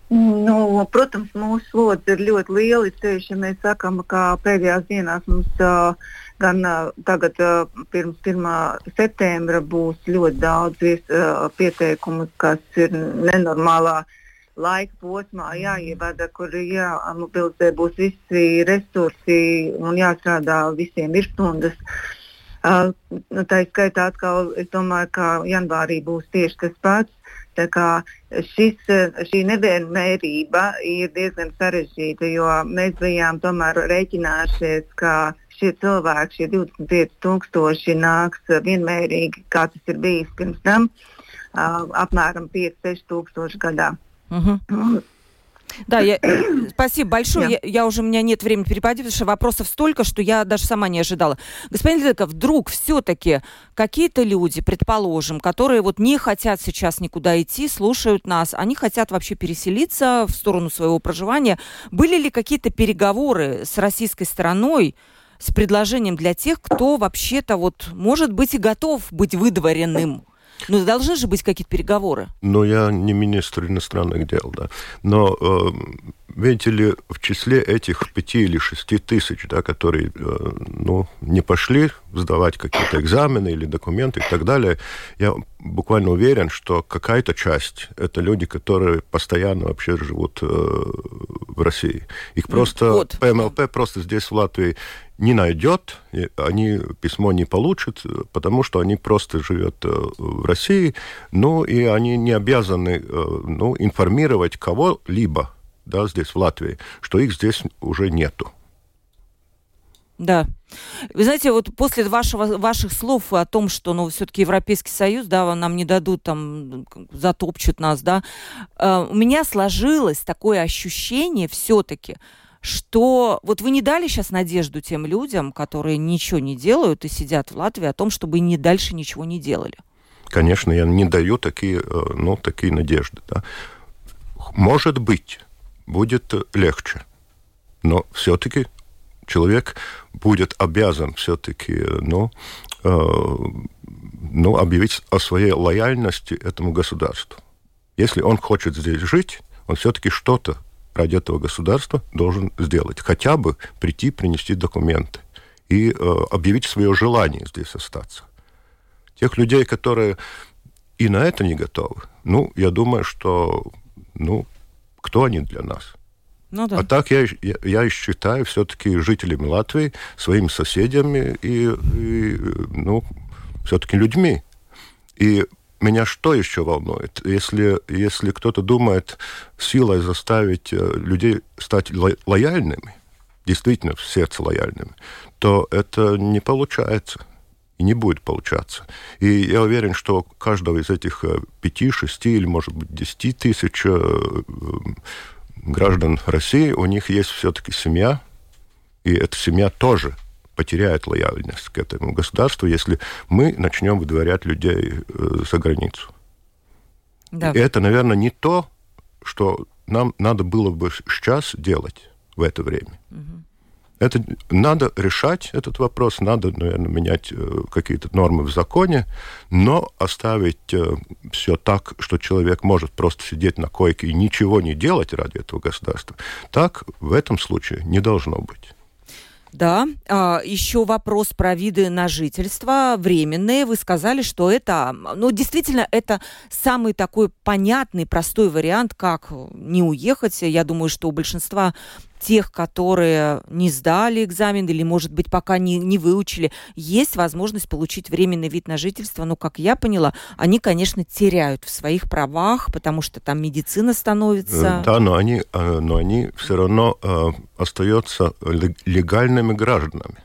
Nu, protams, mūsu slodze ir ļoti liela. Tieši ja mēs sakām, ka pēdējās dienās mums uh, gan tagad, pirms 1. septembra, būs ļoti daudz pieteikumu, kas ir nenormālā laika posmā jāievada, kur jāmobilizē būs visi resursi un jāstrādā visiem ir stundas. Uh, tā ir skaitā atkal, es domāju, ka janvārī būs tieši tas pats. Šis, šī nevienmērība ir diezgan sarežģīta, jo mēs bijām tomēr rēķinājušies, ka šie cilvēki, šie 25,000 nāks vienmērīgi, kā tas ir bijis pirms tam, apmēram 5-6 tūkstoši gadā. Uh -huh. Да, я, спасибо большое. Я, я уже, у меня нет времени перепадить, потому что вопросов столько, что я даже сама не ожидала. Господин Ледыков, вдруг все-таки какие-то люди, предположим, которые вот не хотят сейчас никуда идти, слушают нас, они хотят вообще переселиться в сторону своего проживания. Были ли какие-то переговоры с российской стороной, с предложением для тех, кто вообще-то вот может быть и готов быть выдворенным? Ну, должны же быть какие-то переговоры. Но я не министр иностранных дел, да. Но э, видите ли, в числе этих пяти или шести тысяч, да, которые э, ну, не пошли сдавать какие-то экзамены или документы и так далее, я буквально уверен, что какая-то часть это люди, которые постоянно вообще живут э, в России. Их просто вот. ПМЛП просто здесь в Латвии не найдет, они письмо не получат, потому что они просто живут э, в России, ну и они не обязаны э, ну, информировать кого-либо да, здесь в Латвии, что их здесь уже нету. Да. Вы знаете, вот после вашего, ваших слов о том, что, ну, все-таки Европейский Союз, да, нам не дадут, там, затопчут нас, да, э, у меня сложилось такое ощущение все-таки, что вот вы не дали сейчас надежду тем людям, которые ничего не делают и сидят в Латвии, о том, чтобы не дальше ничего не делали. Конечно, я не даю такие, э, ну, такие надежды. Да. Может быть, будет легче, но все-таки человек будет обязан все-таки ну, э, ну, объявить о своей лояльности этому государству. Если он хочет здесь жить, он все-таки что-то ради этого государства должен сделать. Хотя бы прийти, принести документы и э, объявить свое желание здесь остаться. Тех людей, которые и на это не готовы, ну, я думаю, что, ну, кто они для нас? Ну, да. А так я, я, я считаю все-таки жителями Латвии, своими соседями и, и ну, все-таки людьми. И меня что еще волнует? Если, если кто-то думает силой заставить э, людей стать ло- лояльными, действительно в сердце лояльными, то это не получается и не будет получаться. И я уверен, что каждого из этих э, пяти, шести или, может быть, десяти тысяч э, граждан России, у них есть все-таки семья, и эта семья тоже потеряет лояльность к этому государству, если мы начнем выдворять людей э, за границу. Да. И это, наверное, не то, что нам надо было бы сейчас делать в это время. Угу. Это надо решать этот вопрос, надо, наверное, менять э, какие-то нормы в законе, но оставить э, все так, что человек может просто сидеть на койке и ничего не делать ради этого государства, так в этом случае не должно быть. Да, а, еще вопрос про виды на жительство временные. Вы сказали, что это, ну, действительно, это самый такой понятный, простой вариант, как не уехать. Я думаю, что у большинства тех, которые не сдали экзамен или, может быть, пока не, не выучили, есть возможность получить временный вид на жительство. Но, как я поняла, они, конечно, теряют в своих правах, потому что там медицина становится... Э, да, но они, э, но они все равно э, остаются легальными гражданами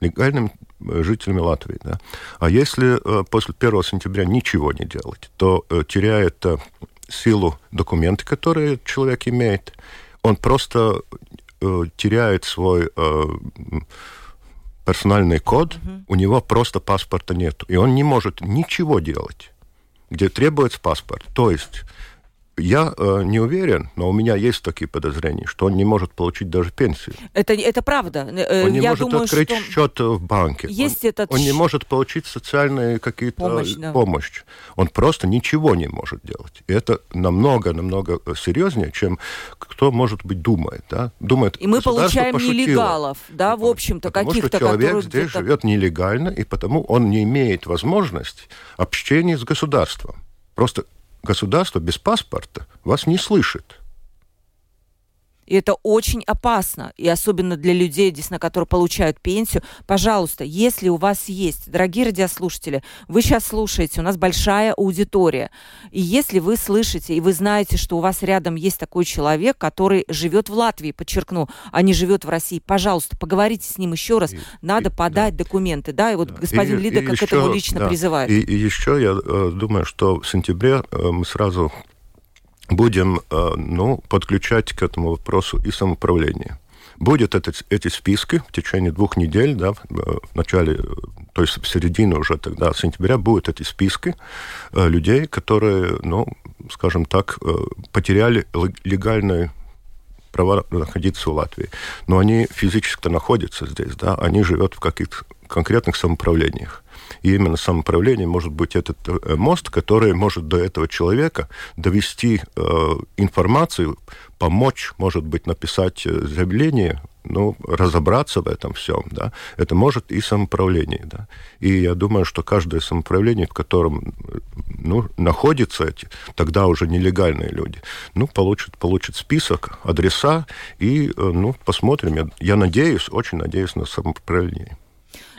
легальными жителями Латвии. Да? А если после 1 сентября ничего не делать, то теряет силу документы, которые человек имеет, он просто э, теряет свой э, персональный код, угу. у него просто паспорта нет, и он не может ничего делать, где требуется паспорт. То есть я э, не уверен, но у меня есть такие подозрения, что он не может получить даже пенсию. Это, это правда. Э, он не я может думаю, открыть что... счет в банке. Есть он, этот... он не может получить социальные какие-то помощь, да. помощь. Он просто ничего не может делать. И это намного-намного серьезнее, чем кто, может быть, думает. Да? думает и мы получаем пошутило. нелегалов, да, в общем-то, каких-то, что человек здесь живет нелегально, и потому он не имеет возможности общения с государством. Просто государство без паспорта вас не слышит. И это очень опасно, и особенно для людей, действительно, которые получают пенсию. Пожалуйста, если у вас есть, дорогие радиослушатели, вы сейчас слушаете, у нас большая аудитория, и если вы слышите, и вы знаете, что у вас рядом есть такой человек, который живет в Латвии, подчеркну, а не живет в России, пожалуйста, поговорите с ним еще раз, и, надо и, подать да. документы, да, и вот да. господин и, Лида и как еще, этому лично да. призывает. И, и еще я э, думаю, что в сентябре э, мы сразу будем э, ну, подключать к этому вопросу и самоуправление. Будет это, эти списки в течение двух недель, да, в начале, то есть в середине уже тогда, сентября, будут эти списки э, людей, которые, ну, скажем так, э, потеряли легальное право находиться в Латвии. Но они физически находятся здесь, да, они живут в каких-то конкретных самоуправлениях. И именно самоуправление может быть этот э, мост, который может до этого человека довести э, информацию, помочь, может быть, написать э, заявление ну, разобраться в этом всем, да, это может и самоуправление, да. И я думаю, что каждое самоуправление, в котором, ну, находятся эти, тогда уже нелегальные люди, ну, получит, получит список, адреса, и, э, ну, посмотрим. Я, я надеюсь, очень надеюсь на самоуправление.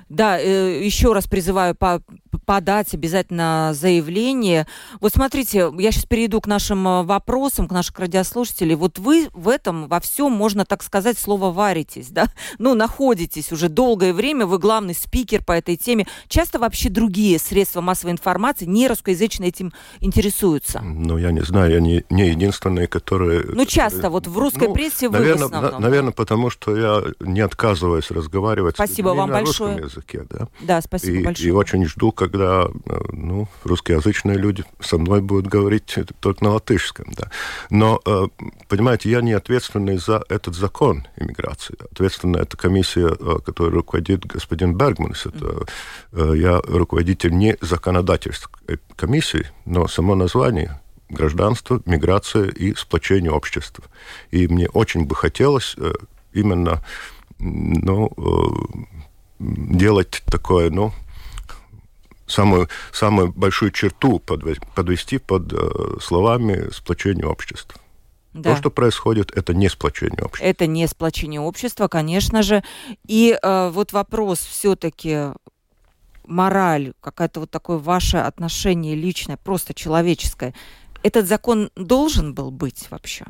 Да, э, еще раз призываю по подать обязательно заявление. Вот смотрите, я сейчас перейду к нашим э, вопросам, к нашим радиослушателям. Вот вы в этом во всем, можно так сказать, слово варитесь, да? Ну, находитесь уже долгое время, вы главный спикер по этой теме. Часто вообще другие средства массовой информации, не русскоязычные, этим интересуются? Ну, я не знаю, я не, не единственный, который... Ну, часто, вот в русской ну, прессе вы наверное, в основном. На, наверное, потому что я не отказываюсь разговаривать Спасибо с вам на большое. русском языке, да? Да, спасибо и, большое. И очень жду, когда э, ну, русскоязычные люди со мной будут говорить только на латышском. Да. Но, э, понимаете, я не ответственный за этот закон иммиграции. Ответственна эта комиссия, э, которой руководит господин Бергманс. Это, я руководитель не законодательской комиссии, но само название гражданство, миграция и сплочение общества. И мне очень бы хотелось именно ну, делать такое, ну, самую, самую большую черту подвести под э, словами сплочение общества. Да. То, что происходит, это не сплочение общества. Это не сплочение общества, конечно же. И э, вот вопрос все-таки мораль, какая-то вот такое ваше отношение личное, просто человеческое. Этот закон должен был быть вообще?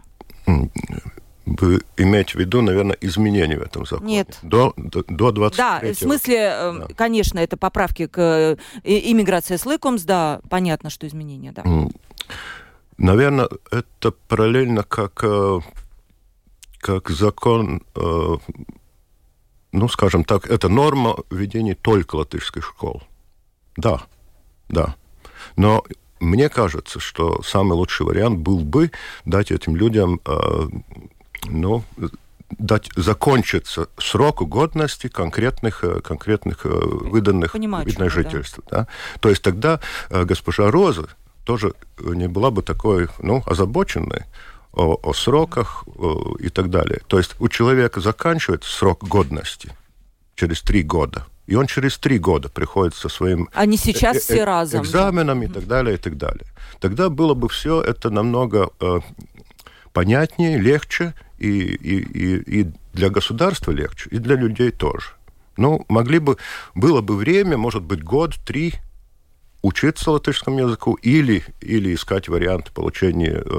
Вы имеете в виду, наверное, изменения в этом законе? Нет. До, до, до 23 Да, в смысле, э, да. конечно, это поправки к э, иммиграции с Лыкомс, да, понятно, что изменения, да. Наверное, это параллельно как, э, как закон, ну, скажем так, это норма введения только латышских школ. Да, да. Но мне кажется, что самый лучший вариант был бы дать этим людям ну, дать закончиться сроку годности конкретных, э, конкретных э, выданных Понимаю, жительств. Да. Да? То есть тогда э, госпожа Роза тоже не была бы такой ну, озабоченной о, о сроках о, и так далее. То есть у человека заканчивается срок годности через три года, и он через три года приходит со своим... А не сейчас э- все разом. Экзаменом да? и так далее, и так далее. Тогда было бы все это намного э, понятнее, легче, и, и, и, и для государства легче, и для людей тоже. Ну, могли бы, было бы время, может быть, год, три, учиться латышскому языку или, или искать варианты получения э,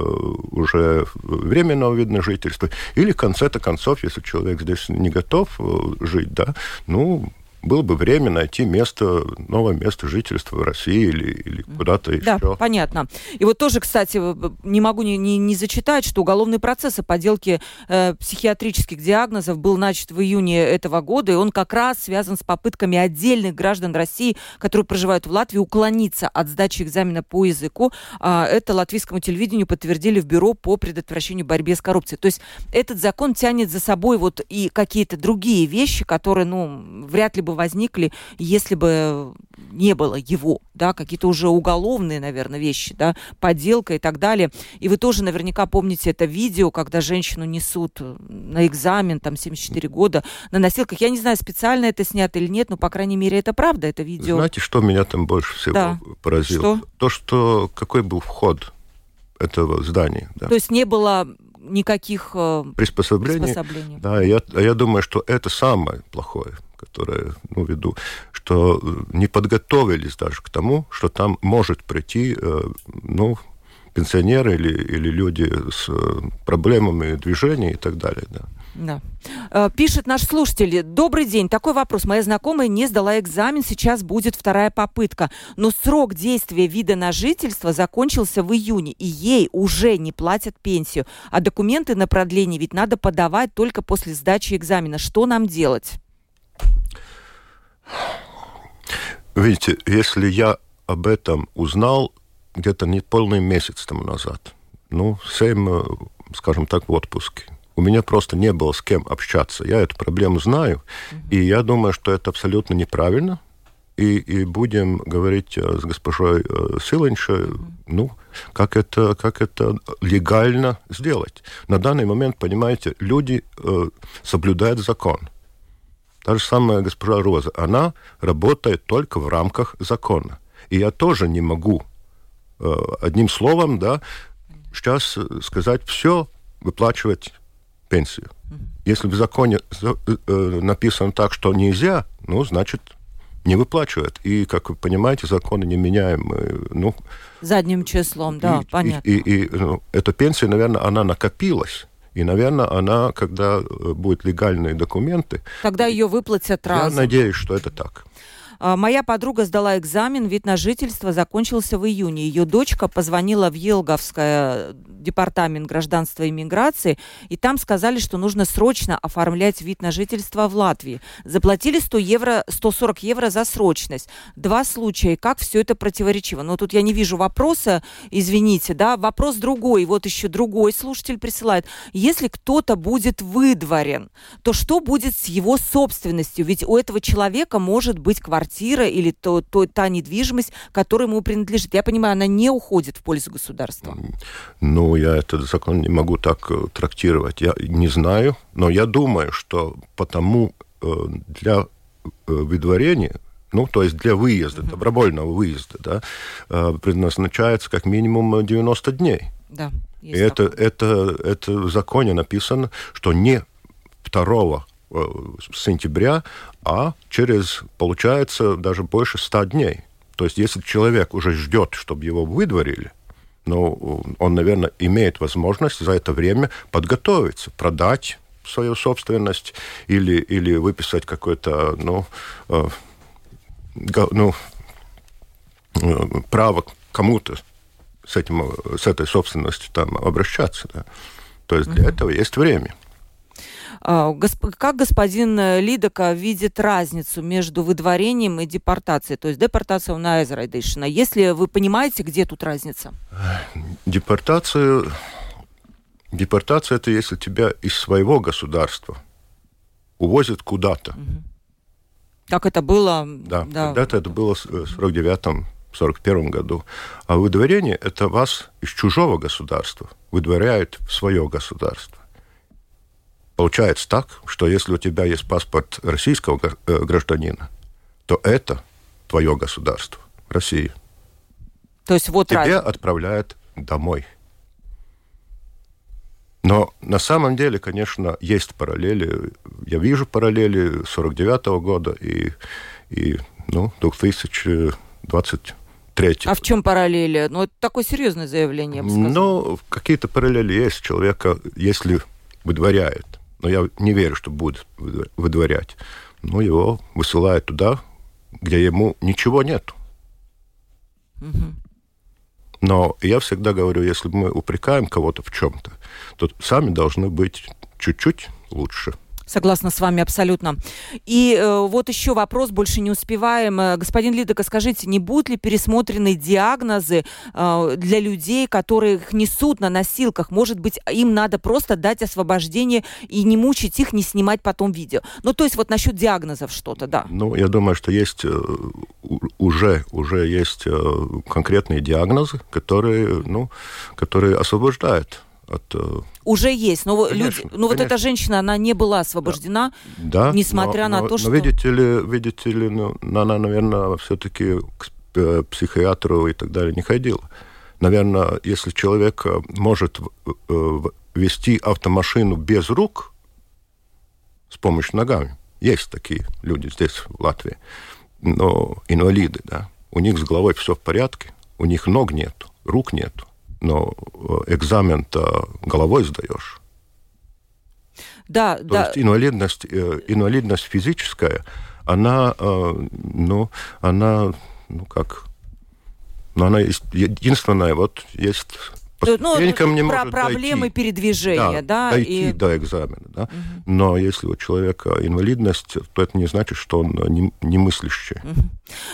уже временного вида жительства, или в конце-то концов, если человек здесь не готов э, жить, да, ну, было бы время найти место, новое место жительства в России или, или куда-то да, еще. Да, понятно. И вот тоже, кстати, не могу не, не, не зачитать, что уголовный процесс о подделке э, психиатрических диагнозов был начат в июне этого года, и он как раз связан с попытками отдельных граждан России, которые проживают в Латвии, уклониться от сдачи экзамена по языку. Э, это латвийскому телевидению подтвердили в Бюро по предотвращению борьбе с коррупцией. То есть этот закон тянет за собой вот и какие-то другие вещи, которые, ну, вряд ли бы возникли, если бы не было его, да, какие-то уже уголовные, наверное, вещи, да, подделка и так далее. И вы тоже наверняка помните это видео, когда женщину несут на экзамен, там, 74 года, на носилках. Я не знаю, специально это снято или нет, но, по крайней мере, это правда, это видео. Знаете, что меня там больше всего да. поразило? Что? То, что какой был вход этого здания. Да. То есть не было никаких э, приспособлений. приспособлений. Да, я, я думаю, что это самое плохое которое ну, веду, что э, не подготовились даже к тому, что там может прийти э, ну, пенсионеры или, или люди с э, проблемами движения и так далее. Да. Да. Пишет наш слушатель. Добрый день. Такой вопрос. Моя знакомая не сдала экзамен. Сейчас будет вторая попытка. Но срок действия вида на жительство закончился в июне. И ей уже не платят пенсию. А документы на продление ведь надо подавать только после сдачи экзамена. Что нам делать? Видите, если я об этом узнал где-то не полный месяц тому назад, ну, семь, э, скажем так, в отпуске, у меня просто не было с кем общаться. Я эту проблему знаю, mm-hmm. и я думаю, что это абсолютно неправильно. и, и будем говорить с госпожой Силаньше, ну, как это, как это легально сделать. На данный момент, понимаете, люди э, соблюдают закон. Та же самая госпожа Роза, она работает только в рамках закона. И я тоже не могу э, одним словом, да, сейчас сказать все, выплачивать пенсию. Если в законе э, э, написано так, что нельзя, ну, значит, не выплачивает. И, как вы понимаете, законы не меняем. Ну, Задним числом, да, и, понятно. И, и, и ну, эта пенсия, наверное, она накопилась. И, наверное, она, когда э, будут легальные документы... Тогда ее выплатят разом. Я надеюсь, что это так. А, моя подруга сдала экзамен, вид на жительство закончился в июне. Ее дочка позвонила в Елговское департамент гражданства и миграции, и там сказали, что нужно срочно оформлять вид на жительство в Латвии. Заплатили 100 евро, 140 евро за срочность. Два случая, как все это противоречиво. Но тут я не вижу вопроса, извините, да, вопрос другой. Вот еще другой слушатель присылает. Если кто-то будет выдворен, то что будет с его собственностью? Ведь у этого человека может быть квартира или то, то, та недвижимость, которая ему принадлежит. Я понимаю, она не уходит в пользу государства. Ну, я этот закон не могу так э, трактировать. Я не знаю, но я думаю, что потому э, для э, выдворения ну, то есть для выезда, добровольного выезда, да, предназначается как минимум 90 дней. Да, И это, это, это в законе написано, что не 2 сентября, а через, получается, даже больше 100 дней. То есть если человек уже ждет, чтобы его выдворили, ну, он, наверное, имеет возможность за это время подготовиться, продать свою собственность или, или выписать какое-то, ну, э, ну, э, право кому-то с, этим, с этой собственностью там обращаться. Да. То есть для mm-hmm. этого есть время. А, как господин э, Лидока видит разницу между выдворением и депортацией? То есть депортация у Найзрайдышина. Если вы понимаете, где тут разница? Депортацию... Депортация – это если тебя из своего государства увозят куда-то. Угу. Как это было? Да, да. когда-то это было в 49-м, 41 году. А выдворение – это вас из чужого государства выдворяют в свое государство. Получается так, что если у тебя есть паспорт российского э, гражданина, то это твое государство, Россия. То есть вот Тебе раз... отправляют домой. Но на самом деле, конечно, есть параллели. Я вижу параллели 49 -го года и, и ну, 2023. А в чем параллели? Ну, это такое серьезное заявление, я бы сказала. Ну, какие-то параллели есть. Человека, если выдворяет но я не верю, что будет выдворять. Но его высылают туда, где ему ничего нет. Угу. Но я всегда говорю, если мы упрекаем кого-то в чем-то, то сами должны быть чуть-чуть лучше. Согласна с вами абсолютно. И э, вот еще вопрос, больше не успеваем. Э, господин Лидока, скажите, не будут ли пересмотрены диагнозы э, для людей, которых несут на носилках? Может быть, им надо просто дать освобождение и не мучить их, не снимать потом видео? Ну, то есть вот насчет диагнозов что-то, да. Ну, я думаю, что есть э, уже, уже есть э, конкретные диагнозы, которые, ну, которые освобождают от... Э, Уже есть, но конечно, люди, ну конечно. вот эта женщина, она не была освобождена, да, несмотря но, на но, то, что... Но видите ли, видите ли, ну, она, наверное, все-таки к э, психиатру и так далее не ходила. Наверное, если человек э, может вести автомашину без рук, с помощью ногами, есть такие люди здесь, в Латвии, но инвалиды, да, у них с головой все в порядке, у них ног нету, рук нету но э, экзамен-то головой сдаешь. Да, То да. есть инвалидность, э, инвалидность физическая, она, э, ну, она, ну как, ну, она есть единственная, вот есть ну, не про проблемы дойти. передвижения, да, да дойти и... до экзамена, да. Угу. Но если у человека инвалидность, то это не значит, что он не, не мыслящий. Угу.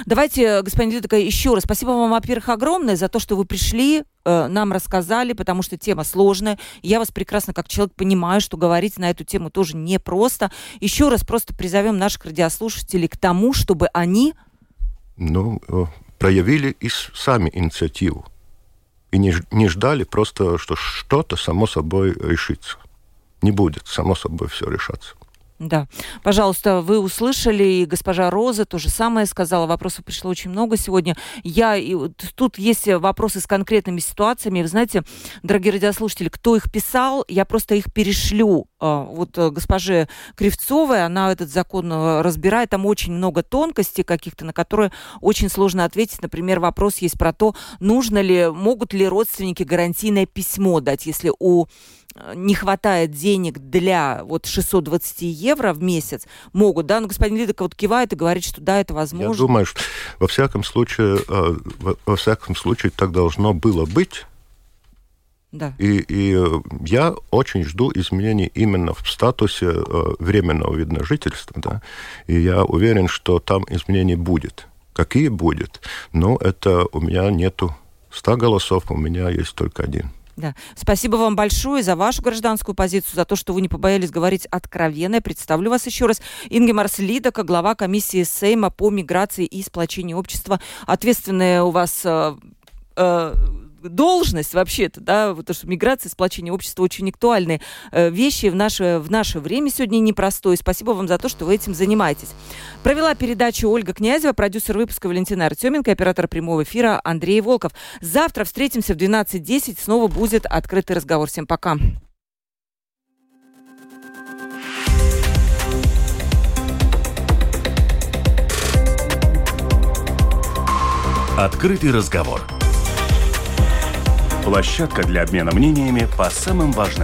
Давайте, господин Лидока, еще раз спасибо вам, во-первых, огромное за то, что вы пришли, э, нам рассказали, потому что тема сложная. Я вас прекрасно как человек понимаю, что говорить на эту тему тоже непросто. Еще раз просто призовем наших радиослушателей к тому, чтобы они ну, проявили и сами инициативу. И не, не ждали просто, что что-то само собой решится. Не будет само собой все решаться. Да. Пожалуйста, вы услышали, и госпожа Роза то же самое сказала. Вопросов пришло очень много сегодня. Я, и, тут есть вопросы с конкретными ситуациями. Вы знаете, дорогие радиослушатели, кто их писал, я просто их перешлю. А, вот э, госпоже Кривцовой, она этот закон э, разбирает. Там очень много тонкостей каких-то, на которые очень сложно ответить. Например, вопрос есть про то, нужно ли, могут ли родственники гарантийное письмо дать, если у не хватает денег для вот 620 евро в месяц, могут, да, но господин Лидок вот кивает и говорит, что да, это возможно. Я думаю, что во всяком случае, э, во всяком случае так должно было быть. Да. И, и я очень жду изменений именно в статусе э, временного вида жительства, да, и я уверен, что там изменений будет. Какие будет? Ну, это у меня нету 100 голосов, у меня есть только один. Да. Спасибо вам большое за вашу гражданскую позицию, за то, что вы не побоялись говорить откровенно. Я представлю вас еще раз. Ингемарс Лидака, глава комиссии Сейма по миграции и сплочению общества. Ответственная у вас э, э, должность вообще-то, да, потому что миграция, сплочение общества очень актуальные э, вещи в наше, в наше время сегодня непростое. Спасибо вам за то, что вы этим занимаетесь. Провела передачу Ольга Князева, продюсер выпуска Валентина Артеменко, оператор прямого эфира Андрей Волков. Завтра встретимся в 12.10. Снова будет открытый разговор. Всем пока. Открытый разговор. Площадка для обмена мнениями по самым важным